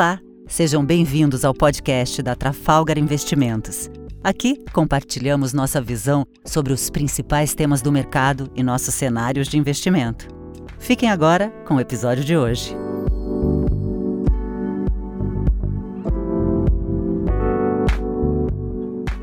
Olá, sejam bem-vindos ao podcast da Trafalgar Investimentos. Aqui compartilhamos nossa visão sobre os principais temas do mercado e nossos cenários de investimento. Fiquem agora com o episódio de hoje.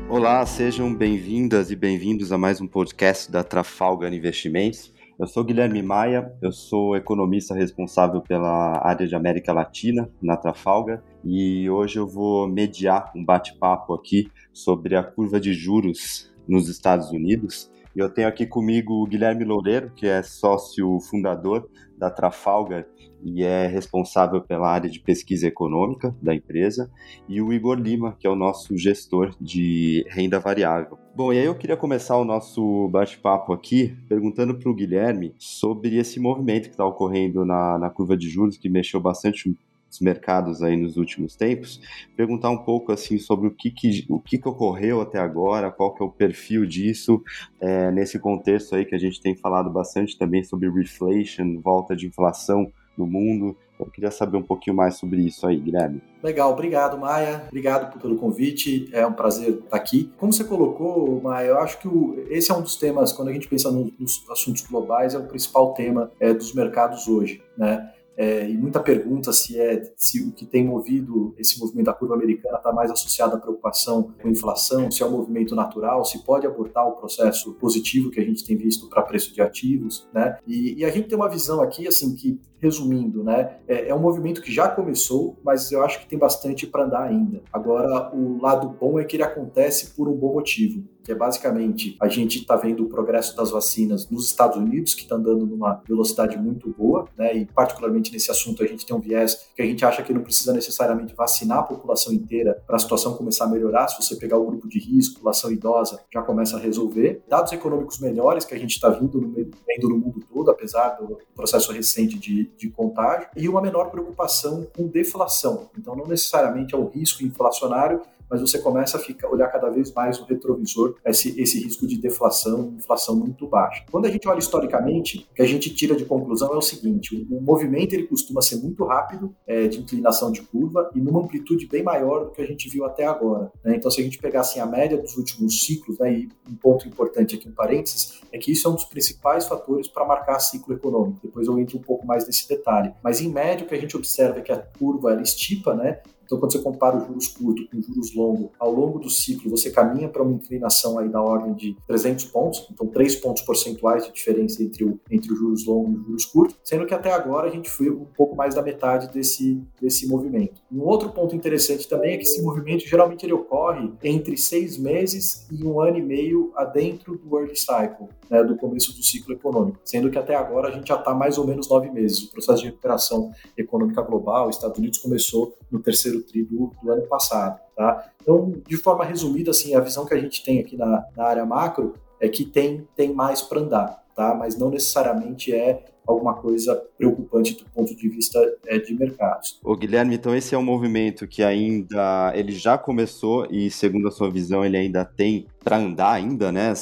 Olá, sejam bem-vindas e bem-vindos a mais um podcast da Trafalgar Investimentos. Eu sou Guilherme Maia, eu sou economista responsável pela área de América Latina na Trafalgar e hoje eu vou mediar um bate-papo aqui sobre a curva de juros nos Estados Unidos. E eu tenho aqui comigo o Guilherme Loureiro, que é sócio fundador da Trafalgar e é responsável pela área de pesquisa econômica da empresa, e o Igor Lima, que é o nosso gestor de renda variável. Bom, e aí eu queria começar o nosso bate-papo aqui perguntando para o Guilherme sobre esse movimento que está ocorrendo na, na curva de juros, que mexeu bastante os mercados aí nos últimos tempos, perguntar um pouco assim sobre o que, que o que, que ocorreu até agora, qual que é o perfil disso, é, nesse contexto aí que a gente tem falado bastante também sobre reflation, volta de inflação no mundo. Eu queria saber um pouquinho mais sobre isso aí, Guilherme. Legal, obrigado, Maia. Obrigado pelo convite. É um prazer estar aqui. Como você colocou, Maia, eu acho que o, esse é um dos temas, quando a gente pensa no, nos assuntos globais, é o principal tema é, dos mercados hoje, né? É, e muita pergunta se é se o que tem movido esse movimento da curva americana está mais associado à preocupação com inflação, se é um movimento natural, se pode abortar o processo positivo que a gente tem visto para preço de ativos, né? E, e, a gente tem uma visão aqui assim que resumindo, né, é, é, um movimento que já começou, mas eu acho que tem bastante para andar ainda. Agora, o lado bom é que ele acontece por um bom motivo, que é basicamente a gente está vendo o progresso das vacinas nos Estados Unidos, que está andando numa velocidade muito boa, né, e particularmente nesse assunto a gente tem um viés que a gente acha que não precisa necessariamente vacinar a população inteira para a situação começar a melhorar. Se você pegar o grupo de risco, população idosa, já começa a resolver. Dados econômicos melhores que a gente está vendo no, vendo no mundo todo, apesar do processo recente de de contágio e uma menor preocupação com deflação. Então, não necessariamente é um risco inflacionário, mas você começa a ficar, olhar cada vez mais no retrovisor esse, esse risco de deflação, inflação muito baixa. Quando a gente olha historicamente, o que a gente tira de conclusão é o seguinte: o, o movimento ele costuma ser muito rápido é, de inclinação de curva e numa amplitude bem maior do que a gente viu até agora. Né? Então, se a gente pegar assim, a média dos últimos ciclos, né, e um ponto importante aqui, um parênteses, é que isso é um dos principais fatores para marcar ciclo econômico. Depois eu entro um pouco mais nesse detalhe. Mas em média, o que a gente observa é que a curva ela estipa, né? Então, quando você compara os juros curtos com os juros longos, ao longo do ciclo, você caminha para uma inclinação aí da ordem de 300 pontos, então 3 pontos percentuais de diferença entre, o, entre os juros longos e os juros curtos, sendo que até agora a gente foi um pouco mais da metade desse, desse movimento. Um outro ponto interessante também é que esse movimento geralmente ele ocorre entre seis meses e um ano e meio adentro do early cycle, né, do começo do ciclo econômico, sendo que até agora a gente já está mais ou menos nove meses. O processo de recuperação econômica global, Estados Unidos começou no terceiro terceiro tri do, do ano passado. Tá? Então, de forma resumida, assim, a visão que a gente tem aqui na, na área macro é que tem, tem mais para andar, tá? mas não necessariamente é alguma coisa preocupante do ponto de vista é, de mercados. O Guilherme, então esse é um movimento que ainda ele já começou e segundo a sua visão ele ainda tem para andar ainda, né,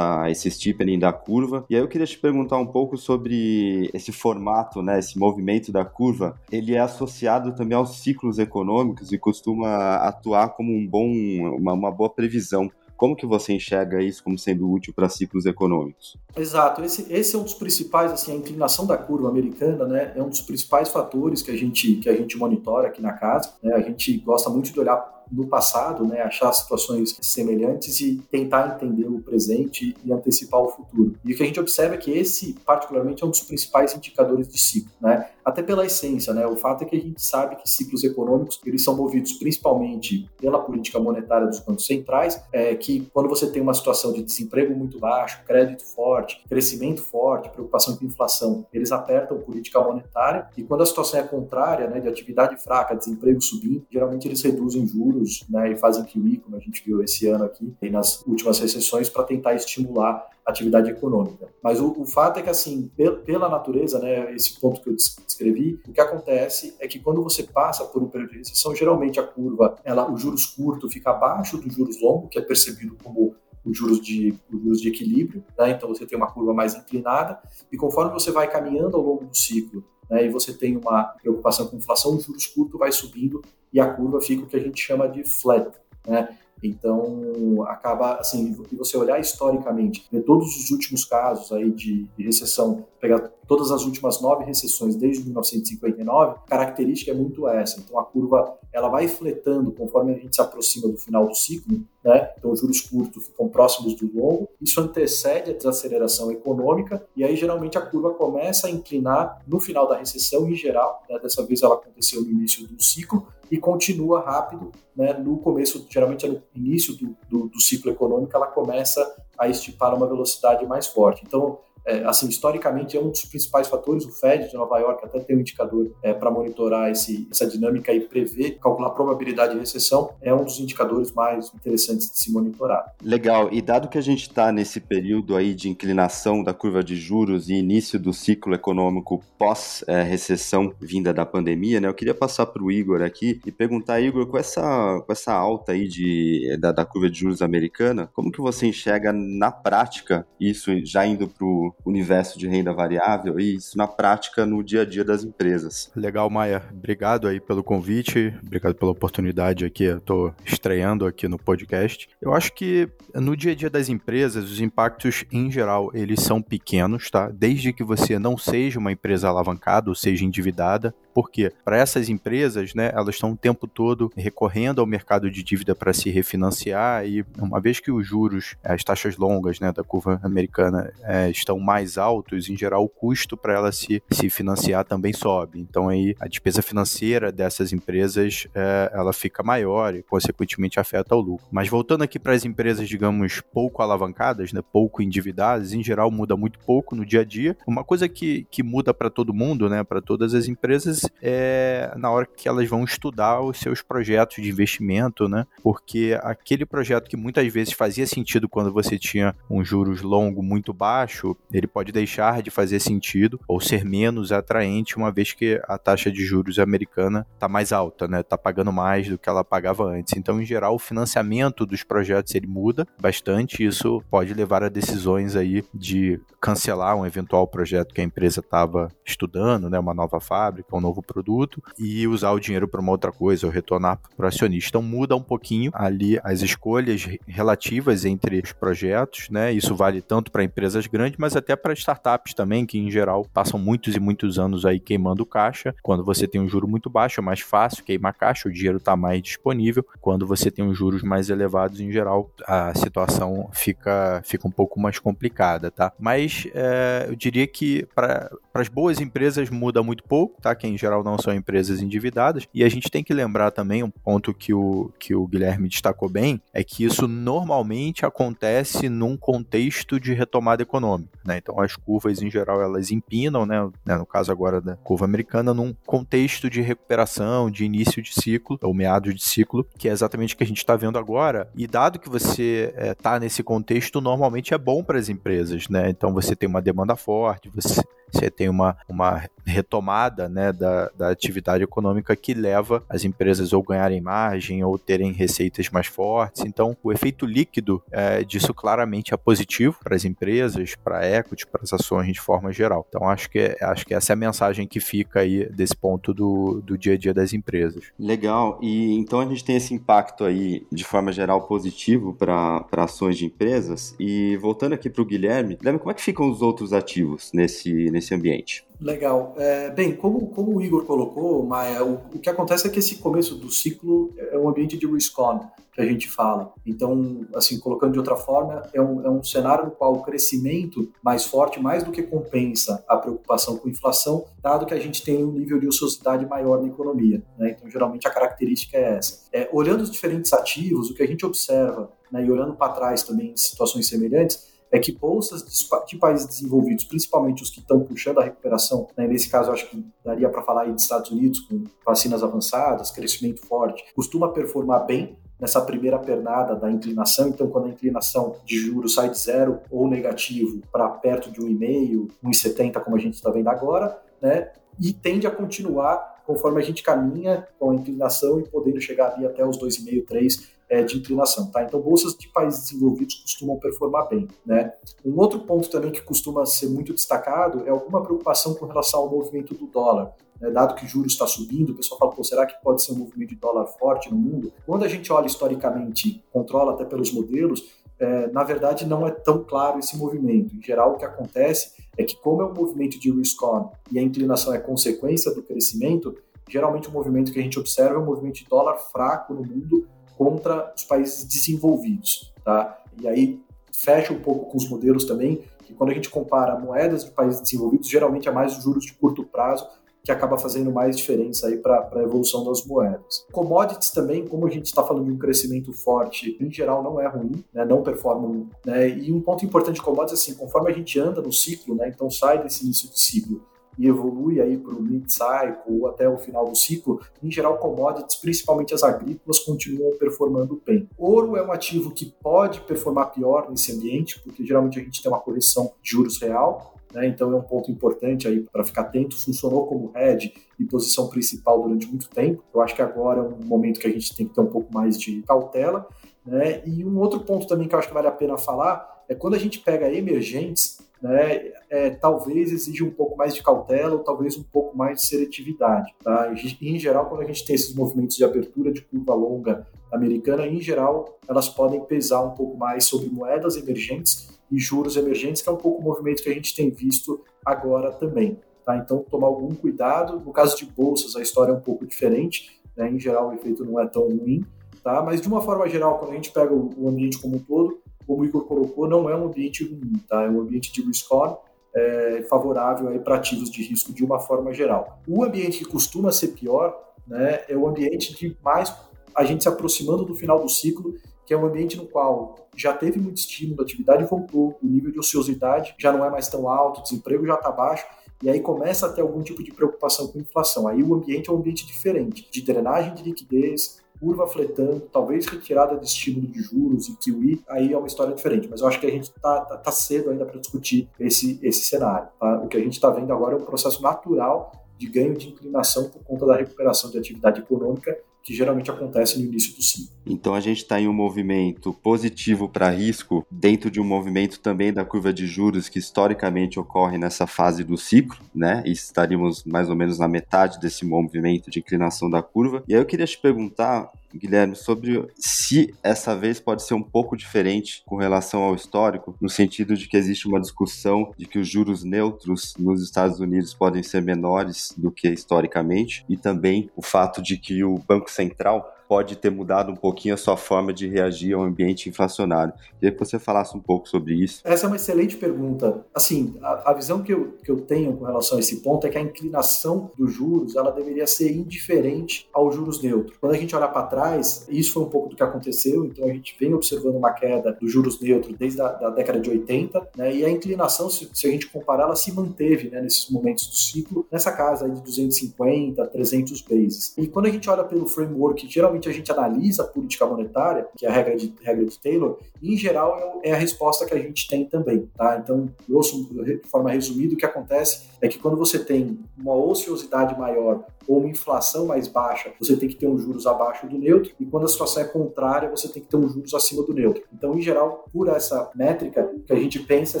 esse steepening da curva. E aí eu queria te perguntar um pouco sobre esse formato, né, esse movimento da curva. Ele é associado também aos ciclos econômicos e costuma atuar como um bom, uma, uma boa previsão como que você enxerga isso como sendo útil para ciclos econômicos? Exato, esse, esse é um dos principais, assim, a inclinação da curva americana, né, é um dos principais fatores que a gente que a gente monitora aqui na casa. Né, a gente gosta muito de olhar no passado, né, achar situações semelhantes e tentar entender o presente e antecipar o futuro. E o que a gente observa é que esse, particularmente, é um dos principais indicadores de ciclo, né? Até pela essência, né? O fato é que a gente sabe que ciclos econômicos eles são movidos principalmente pela política monetária dos bancos centrais, é, que quando você tem uma situação de desemprego muito baixo, crédito forte, crescimento forte, preocupação com inflação, eles apertam política monetária e quando a situação é contrária, né, de atividade fraca, desemprego subindo, geralmente eles reduzem juros juros né, e fazem QE, como a gente viu esse ano aqui, e nas últimas recessões, para tentar estimular a atividade econômica. Mas o, o fato é que, assim, pela natureza, né, esse ponto que eu descrevi, o que acontece é que quando você passa por um período de recessão, geralmente a curva, ela, os juros curtos fica abaixo dos juros longos, que é percebido como os juros de, os juros de equilíbrio, né? então você tem uma curva mais inclinada, e conforme você vai caminhando ao longo do ciclo, né, e você tem uma preocupação com inflação, os juros curtos vai subindo e a curva fica o que a gente chama de flat, né? Então, acaba, assim, e você olhar historicamente, ver todos os últimos casos aí de, de recessão, pegar todas as últimas nove recessões desde 1959, a característica é muito essa. Então, a curva, ela vai fletando conforme a gente se aproxima do final do ciclo, né? Então, os juros curtos ficam próximos do longo. Isso antecede a desaceleração econômica e aí, geralmente, a curva começa a inclinar no final da recessão em geral. Né? Dessa vez, ela aconteceu no início do ciclo e continua rápido. Né? No começo, geralmente é no início do, do, do ciclo econômico, ela começa a estipar uma velocidade mais forte. Então, é, assim, historicamente é um dos principais fatores. O Fed de Nova York até tem um indicador é, para monitorar esse, essa dinâmica e prever, calcular a probabilidade de recessão. É um dos indicadores mais interessantes de se monitorar. Legal. E dado que a gente está nesse período aí de inclinação da curva de juros e início do ciclo econômico pós-recessão é, vinda da pandemia, né? Eu queria passar para o Igor aqui e perguntar, Igor, com essa, com essa alta aí de, da, da curva de juros americana, como que você enxerga na prática isso já indo para o universo de renda variável e isso na prática no dia a dia das empresas. Legal, Maia. Obrigado aí pelo convite, obrigado pela oportunidade aqui. Tô estreando aqui no podcast. Eu acho que no dia a dia das empresas, os impactos em geral, eles são pequenos, tá? Desde que você não seja uma empresa alavancada ou seja endividada, porque para essas empresas, né, elas estão o tempo todo recorrendo ao mercado de dívida para se refinanciar e uma vez que os juros, as taxas longas, né, da curva americana é, estão mais altos, em geral o custo para ela se, se financiar também sobe. Então aí a despesa financeira dessas empresas é, ela fica maior e consequentemente afeta o lucro. Mas voltando aqui para as empresas, digamos, pouco alavancadas, né, pouco endividadas, em geral muda muito pouco no dia a dia. Uma coisa que, que muda para todo mundo, né, para todas as empresas, é na hora que elas vão estudar os seus projetos de investimento, né, porque aquele projeto que muitas vezes fazia sentido quando você tinha um juros longo muito baixo, ele pode deixar de fazer sentido ou ser menos atraente uma vez que a taxa de juros americana está mais alta, né? Está pagando mais do que ela pagava antes. Então, em geral, o financiamento dos projetos ele muda bastante. Isso pode levar a decisões aí de cancelar um eventual projeto que a empresa estava estudando, né? Uma nova fábrica, um novo produto e usar o dinheiro para uma outra coisa ou retornar para o acionista. Então, muda um pouquinho ali as escolhas relativas entre os projetos, né? Isso vale tanto para empresas grandes, mas até para startups também, que em geral passam muitos e muitos anos aí queimando caixa. Quando você tem um juro muito baixo, é mais fácil queimar caixa, o dinheiro está mais disponível. Quando você tem os juros mais elevados, em geral, a situação fica, fica um pouco mais complicada, tá? Mas é, eu diria que para as boas empresas muda muito pouco, tá? Que em geral não são empresas endividadas. E a gente tem que lembrar também um ponto que o, que o Guilherme destacou bem, é que isso normalmente acontece num contexto de retomada econômica, né? Né? Então as curvas em geral elas empinam, né? né? No caso agora da curva americana, num contexto de recuperação, de início de ciclo, ou meados de ciclo, que é exatamente o que a gente está vendo agora. E dado que você está é, nesse contexto, normalmente é bom para as empresas, né? Então você tem uma demanda forte, você você tem uma, uma retomada né, da, da atividade econômica que leva as empresas ou ganharem margem ou terem receitas mais fortes. Então, o efeito líquido é, disso claramente é positivo para as empresas, para a equity, para as ações de forma geral. Então, acho que, acho que essa é a mensagem que fica aí desse ponto do, do dia a dia das empresas. Legal. E então a gente tem esse impacto aí de forma geral positivo para ações de empresas. E voltando aqui para o Guilherme, Guilherme, como é que ficam os outros ativos nesse, nesse nesse ambiente. Legal. É, bem, como, como o Igor colocou, Maia, o, o, que acontece é que esse começo do ciclo é um ambiente de risk-on, que a gente fala. Então, assim, colocando de outra forma, é um, é um cenário no qual o crescimento mais forte, mais do que compensa a preocupação com inflação, dado que a gente tem um nível de ociosidade maior na economia. Né? Então, geralmente, a característica é essa. É, olhando os diferentes ativos, o que a gente observa, né, e olhando para trás também em situações semelhantes, é que bolsas de países desenvolvidos, principalmente os que estão puxando a recuperação, né, nesse caso acho que daria para falar aí de Estados Unidos com vacinas avançadas, crescimento forte, costuma performar bem nessa primeira pernada da inclinação. Então, quando a inclinação de juros sai de zero ou negativo para perto de 1,5, 1,70, como a gente está vendo agora, né, e tende a continuar conforme a gente caminha com a inclinação e podendo chegar ali até os 2,5, 3 é, de inclinação. Tá? Então, bolsas de países desenvolvidos costumam performar bem. Né? Um outro ponto também que costuma ser muito destacado é alguma preocupação com relação ao movimento do dólar. Né? Dado que juros está subindo, o pessoal fala, será que pode ser um movimento de dólar forte no mundo? Quando a gente olha historicamente, controla até pelos modelos, é, na verdade não é tão claro esse movimento. Em geral, o que acontece é que, como é um movimento de risk-on e a inclinação é consequência do crescimento, geralmente o movimento que a gente observa é um movimento de dólar fraco no mundo contra os países desenvolvidos. Tá? E aí fecha um pouco com os modelos também, que quando a gente compara moedas de países desenvolvidos, geralmente é mais juros de curto prazo que acaba fazendo mais diferença aí para a evolução das moedas. Commodities também, como a gente está falando de um crescimento forte, em geral não é ruim, né, não performam. Né, e um ponto importante de commodities assim, conforme a gente anda no ciclo, né, então sai desse início de ciclo e evolui aí para o mid-cycle ou até o final do ciclo, em geral commodities, principalmente as agrícolas, continuam performando bem. Ouro é um ativo que pode performar pior nesse ambiente, porque geralmente a gente tem uma correção de juros real, né? Então é um ponto importante aí para ficar atento. Funcionou como head e posição principal durante muito tempo. Eu acho que agora é um momento que a gente tem que ter um pouco mais de cautela. Né? E um outro ponto também que eu acho que vale a pena falar é quando a gente pega emergentes, né, é, talvez exija um pouco mais de cautela ou talvez um pouco mais de seletividade. Tá? Em geral, quando a gente tem esses movimentos de abertura de curva longa americana, em geral, elas podem pesar um pouco mais sobre moedas emergentes e juros emergentes, que é um pouco o movimento que a gente tem visto agora também. Tá? Então, tomar algum cuidado. No caso de bolsas, a história é um pouco diferente. Né? Em geral, o efeito não é tão ruim. Tá? Mas, de uma forma geral, quando a gente pega o ambiente como um todo, como o Igor colocou, não é um ambiente ruim. Tá? É um ambiente de risk-on é, favorável para ativos de risco de uma forma geral. O ambiente que costuma ser pior né, é o ambiente de mais a gente se aproximando do final do ciclo que é um ambiente no qual já teve muito estímulo, a atividade voltou, o nível de ociosidade já não é mais tão alto, o desemprego já está baixo, e aí começa a ter algum tipo de preocupação com inflação. Aí o ambiente é um ambiente diferente, de drenagem de liquidez, curva fletando, talvez retirada de estímulo de juros e QE, aí é uma história diferente. Mas eu acho que a gente está tá, tá cedo ainda para discutir esse, esse cenário. Tá? O que a gente está vendo agora é um processo natural de ganho de inclinação por conta da recuperação de atividade econômica que geralmente acontece no início do ciclo. Então a gente está em um movimento positivo para risco dentro de um movimento também da curva de juros que historicamente ocorre nessa fase do ciclo, né? E estaríamos mais ou menos na metade desse movimento de inclinação da curva. E aí eu queria te perguntar Guilherme, sobre se essa vez pode ser um pouco diferente com relação ao histórico, no sentido de que existe uma discussão de que os juros neutros nos Estados Unidos podem ser menores do que historicamente, e também o fato de que o Banco Central pode ter mudado um pouquinho a sua forma de reagir ao ambiente inflacionário. Queria que você falasse um pouco sobre isso. Essa é uma excelente pergunta. Assim, a, a visão que eu, que eu tenho com relação a esse ponto é que a inclinação dos juros ela deveria ser indiferente aos juros neutros. Quando a gente olha para trás, isso foi um pouco do que aconteceu, então a gente vem observando uma queda dos juros neutros desde a da década de 80, né, e a inclinação, se, se, a gente comparar, ela se manteve né, nesses momentos do ciclo, nessa casa de 250, 300 bases. E quando a gente olha pelo framework, geralmente a gente analisa a política monetária, que é a regra de, regra de Taylor, e em geral é, é a resposta que a gente tem também. Tá? Então, grosso, de forma resumida, o que acontece é que quando você tem uma ociosidade maior ou uma inflação mais baixa, você tem que ter um juros abaixo do neutro, e quando a situação é contrária, você tem que ter um juros acima do neutro. Então, em geral, por essa métrica, o que a gente pensa é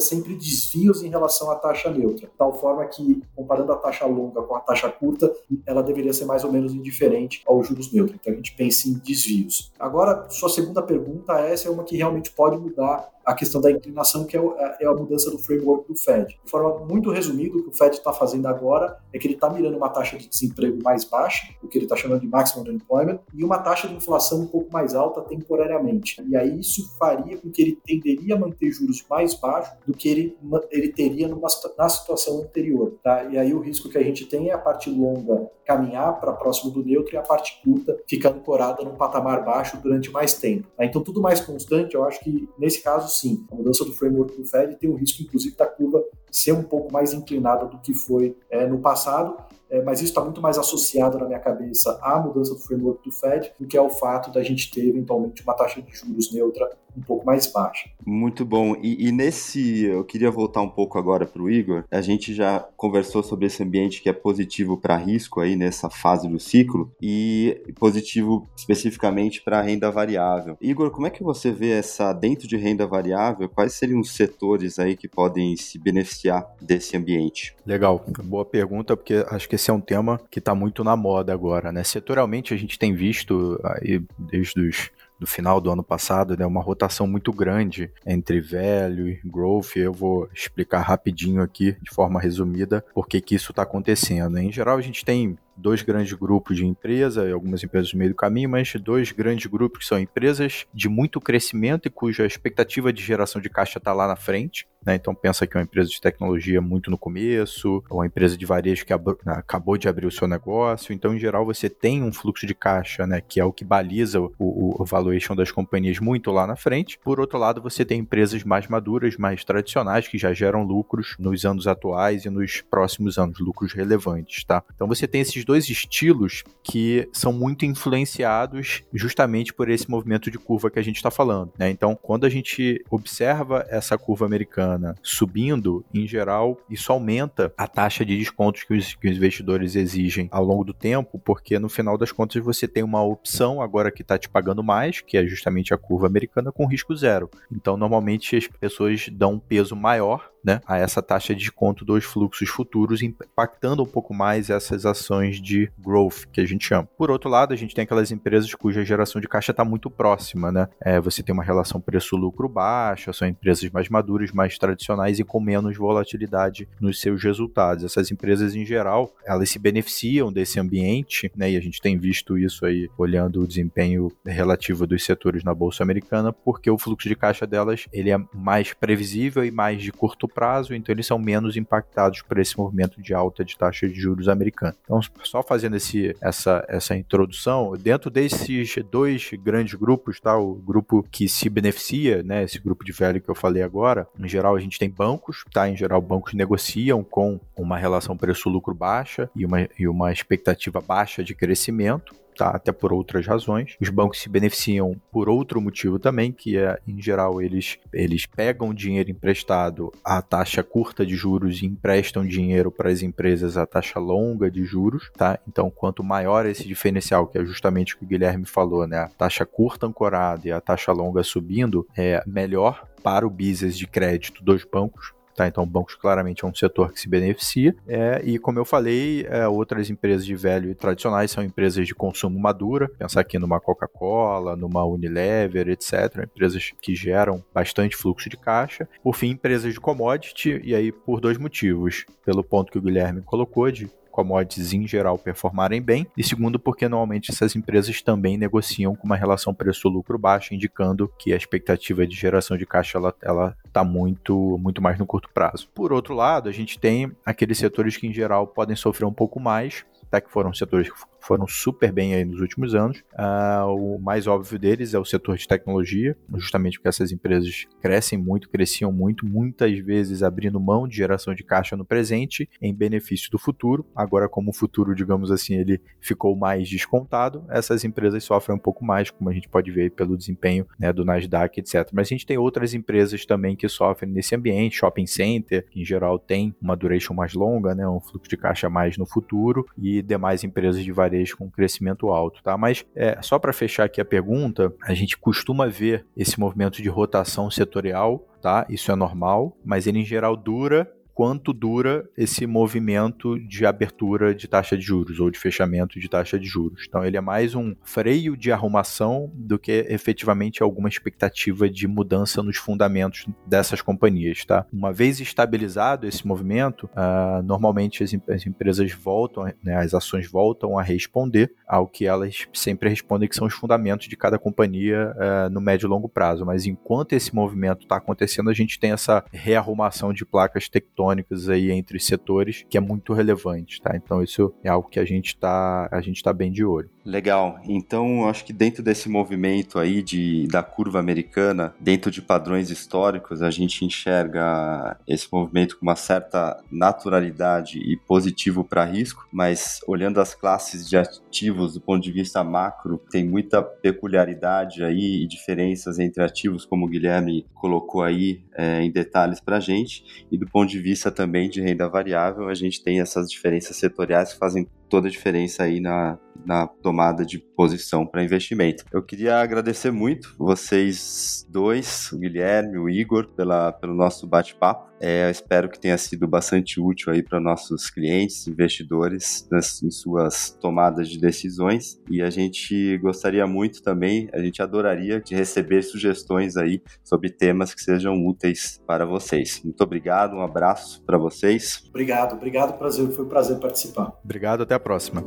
sempre desvios em relação à taxa neutra, tal forma que, comparando a taxa longa com a taxa curta, ela deveria ser mais ou menos indiferente aos juros neutros. Então, a gente pense em desvios. Agora, sua segunda pergunta, essa é uma que realmente pode mudar a questão da inclinação, que é, é a mudança do framework do Fed. De forma muito resumida, o que o Fed está fazendo agora é que ele está mirando uma taxa de desemprego mais baixa, o que ele está chamando de maximum unemployment, e uma taxa de inflação um pouco mais alta temporariamente. E aí isso faria com que ele tenderia a manter juros mais baixos do que ele, ele teria numa, na situação anterior. Tá? E aí o risco que a gente tem é a parte longa caminhar para próximo do neutro e a parte curta ficar ancorada num patamar baixo durante mais tempo. Tá? Então tudo mais constante, eu acho que nesse caso sim, a mudança do framework do Fed tem o risco inclusive da curva ser um pouco mais inclinada do que foi é, no passado, é, mas isso está muito mais associado na minha cabeça à mudança do framework do Fed do que ao fato da gente ter eventualmente uma taxa de juros neutra um pouco mais baixa. Muito bom. E, e nesse, eu queria voltar um pouco agora para o Igor. A gente já conversou sobre esse ambiente que é positivo para risco aí nessa fase do ciclo e positivo especificamente para renda variável. Igor, como é que você vê essa dentro de renda variável? Quais seriam os setores aí que podem se beneficiar desse ambiente? Legal, boa pergunta, porque acho que esse é um tema que está muito na moda agora, né? Setorialmente a gente tem visto aí desde os do final do ano passado, né, uma rotação muito grande entre velho e growth. Eu vou explicar rapidinho aqui, de forma resumida, por que isso está acontecendo. Em geral, a gente tem dois grandes grupos de empresa, algumas empresas no meio do caminho, mas dois grandes grupos que são empresas de muito crescimento e cuja expectativa de geração de caixa está lá na frente. Né? Então pensa que uma empresa de tecnologia muito no começo, ou uma empresa de varejo que acabou de abrir o seu negócio. Então, em geral, você tem um fluxo de caixa, né? que é o que baliza o, o valuation das companhias muito lá na frente. Por outro lado, você tem empresas mais maduras, mais tradicionais, que já geram lucros nos anos atuais e nos próximos anos, lucros relevantes. Tá? Então você tem esses dois estilos que são muito influenciados justamente por esse movimento de curva que a gente está falando. Né? Então, quando a gente observa essa curva americana subindo, em geral, isso aumenta a taxa de descontos que os, que os investidores exigem ao longo do tempo, porque no final das contas você tem uma opção agora que está te pagando mais, que é justamente a curva americana, com risco zero. Então, normalmente as pessoas dão um peso maior né, a essa taxa de desconto dos fluxos futuros, impactando um pouco mais essas ações de growth que a gente chama. Por outro lado, a gente tem aquelas empresas cuja geração de caixa está muito próxima, né? É, você tem uma relação preço-lucro baixa, são empresas mais maduras, mais tradicionais e com menos volatilidade nos seus resultados. Essas empresas, em geral, elas se beneficiam desse ambiente, né? E a gente tem visto isso aí olhando o desempenho relativo dos setores na bolsa americana, porque o fluxo de caixa delas ele é mais previsível e mais de curto prazo, então eles são menos impactados por esse movimento de alta de taxa de juros americana. Então, só fazendo esse, essa, essa introdução, dentro desses dois grandes grupos, tá? O grupo que se beneficia, né? Esse grupo de velho que eu falei agora, em geral a gente tem bancos, tá? Em geral, bancos negociam com uma relação preço-lucro baixa e uma, e uma expectativa baixa de crescimento tá? até por outras razões. Os bancos se beneficiam por outro motivo também, que é, em geral, eles, eles pegam dinheiro emprestado à taxa curta de juros e emprestam dinheiro para as empresas à taxa longa de juros, tá? Então, quanto maior esse diferencial, que é justamente o que o Guilherme falou, né? A taxa curta ancorada e a taxa longa subindo, é melhor para o business de crédito dos bancos, Tá? Então, bancos claramente é um setor que se beneficia. É, e como eu falei, é, outras empresas de velho e tradicionais são empresas de consumo madura. Pensar aqui numa Coca-Cola, numa Unilever, etc. Empresas que geram bastante fluxo de caixa. Por fim, empresas de commodity, e aí por dois motivos. Pelo ponto que o Guilherme colocou de commodities em geral performarem bem, e segundo, porque normalmente essas empresas também negociam com uma relação preço-lucro baixa, indicando que a expectativa de geração de caixa ela, ela está muito, muito mais no curto prazo. Por outro lado, a gente tem aqueles setores que em geral podem sofrer um pouco mais, tá, que foram setores que foram super bem aí nos últimos anos. Uh, o mais óbvio deles é o setor de tecnologia, justamente porque essas empresas crescem muito, cresciam muito, muitas vezes abrindo mão de geração de caixa no presente em benefício do futuro. Agora, como o futuro, digamos assim, ele ficou mais descontado, essas empresas sofrem um pouco mais, como a gente pode ver pelo desempenho né, do Nasdaq, etc. Mas a gente tem outras empresas também que sofrem nesse ambiente, shopping center, que em geral tem uma duration mais longa, né, um fluxo de caixa mais no futuro, e demais empresas de varejo varejo com crescimento alto, tá? Mas é, só para fechar aqui a pergunta, a gente costuma ver esse movimento de rotação setorial, tá? Isso é normal, mas ele em geral dura quanto dura esse movimento de abertura de taxa de juros ou de fechamento de taxa de juros. Então, ele é mais um freio de arrumação do que efetivamente alguma expectativa de mudança nos fundamentos dessas companhias. Tá? Uma vez estabilizado esse movimento, uh, normalmente as, as, empresas voltam, né, as ações voltam a responder ao que elas sempre respondem, que são os fundamentos de cada companhia uh, no médio e longo prazo. Mas enquanto esse movimento está acontecendo, a gente tem essa rearrumação de placas tectônicas tectônicas aí entre setores, que é muito relevante, tá? Então isso é algo que a gente está a gente tá bem de olho. Legal. Então, acho que dentro desse movimento aí de, da curva americana, dentro de padrões históricos, a gente enxerga esse movimento com uma certa naturalidade e positivo para risco, mas olhando as classes de ativos do ponto de vista macro, tem muita peculiaridade aí e diferenças entre ativos, como o Guilherme colocou aí é, em detalhes para a gente, e do ponto de vista também de renda variável, a gente tem essas diferenças setoriais que fazem toda a diferença aí na, na tomada de posição para investimento. Eu queria agradecer muito vocês dois, o Guilherme, o Igor, pela, pelo nosso bate-papo. É, eu espero que tenha sido bastante útil aí para nossos clientes, investidores, nas, em suas tomadas de decisões. E a gente gostaria muito também, a gente adoraria de receber sugestões aí sobre temas que sejam úteis para vocês. Muito obrigado, um abraço para vocês. Obrigado, obrigado, prazer, foi um prazer participar. Obrigado, até a próxima.